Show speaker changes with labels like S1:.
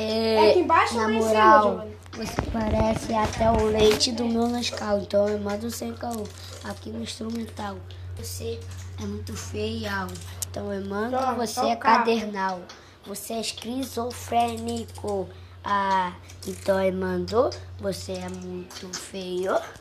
S1: É,
S2: aqui embaixo
S1: na
S2: ou lá em cima,
S1: moral, você parece até o leite do meu Nescau, então eu mando sem caô. Aqui no instrumental, você é muito feial, então eu mando você é cadernal. Você é esquizofrênico. Ah, então eu mando você é muito feio.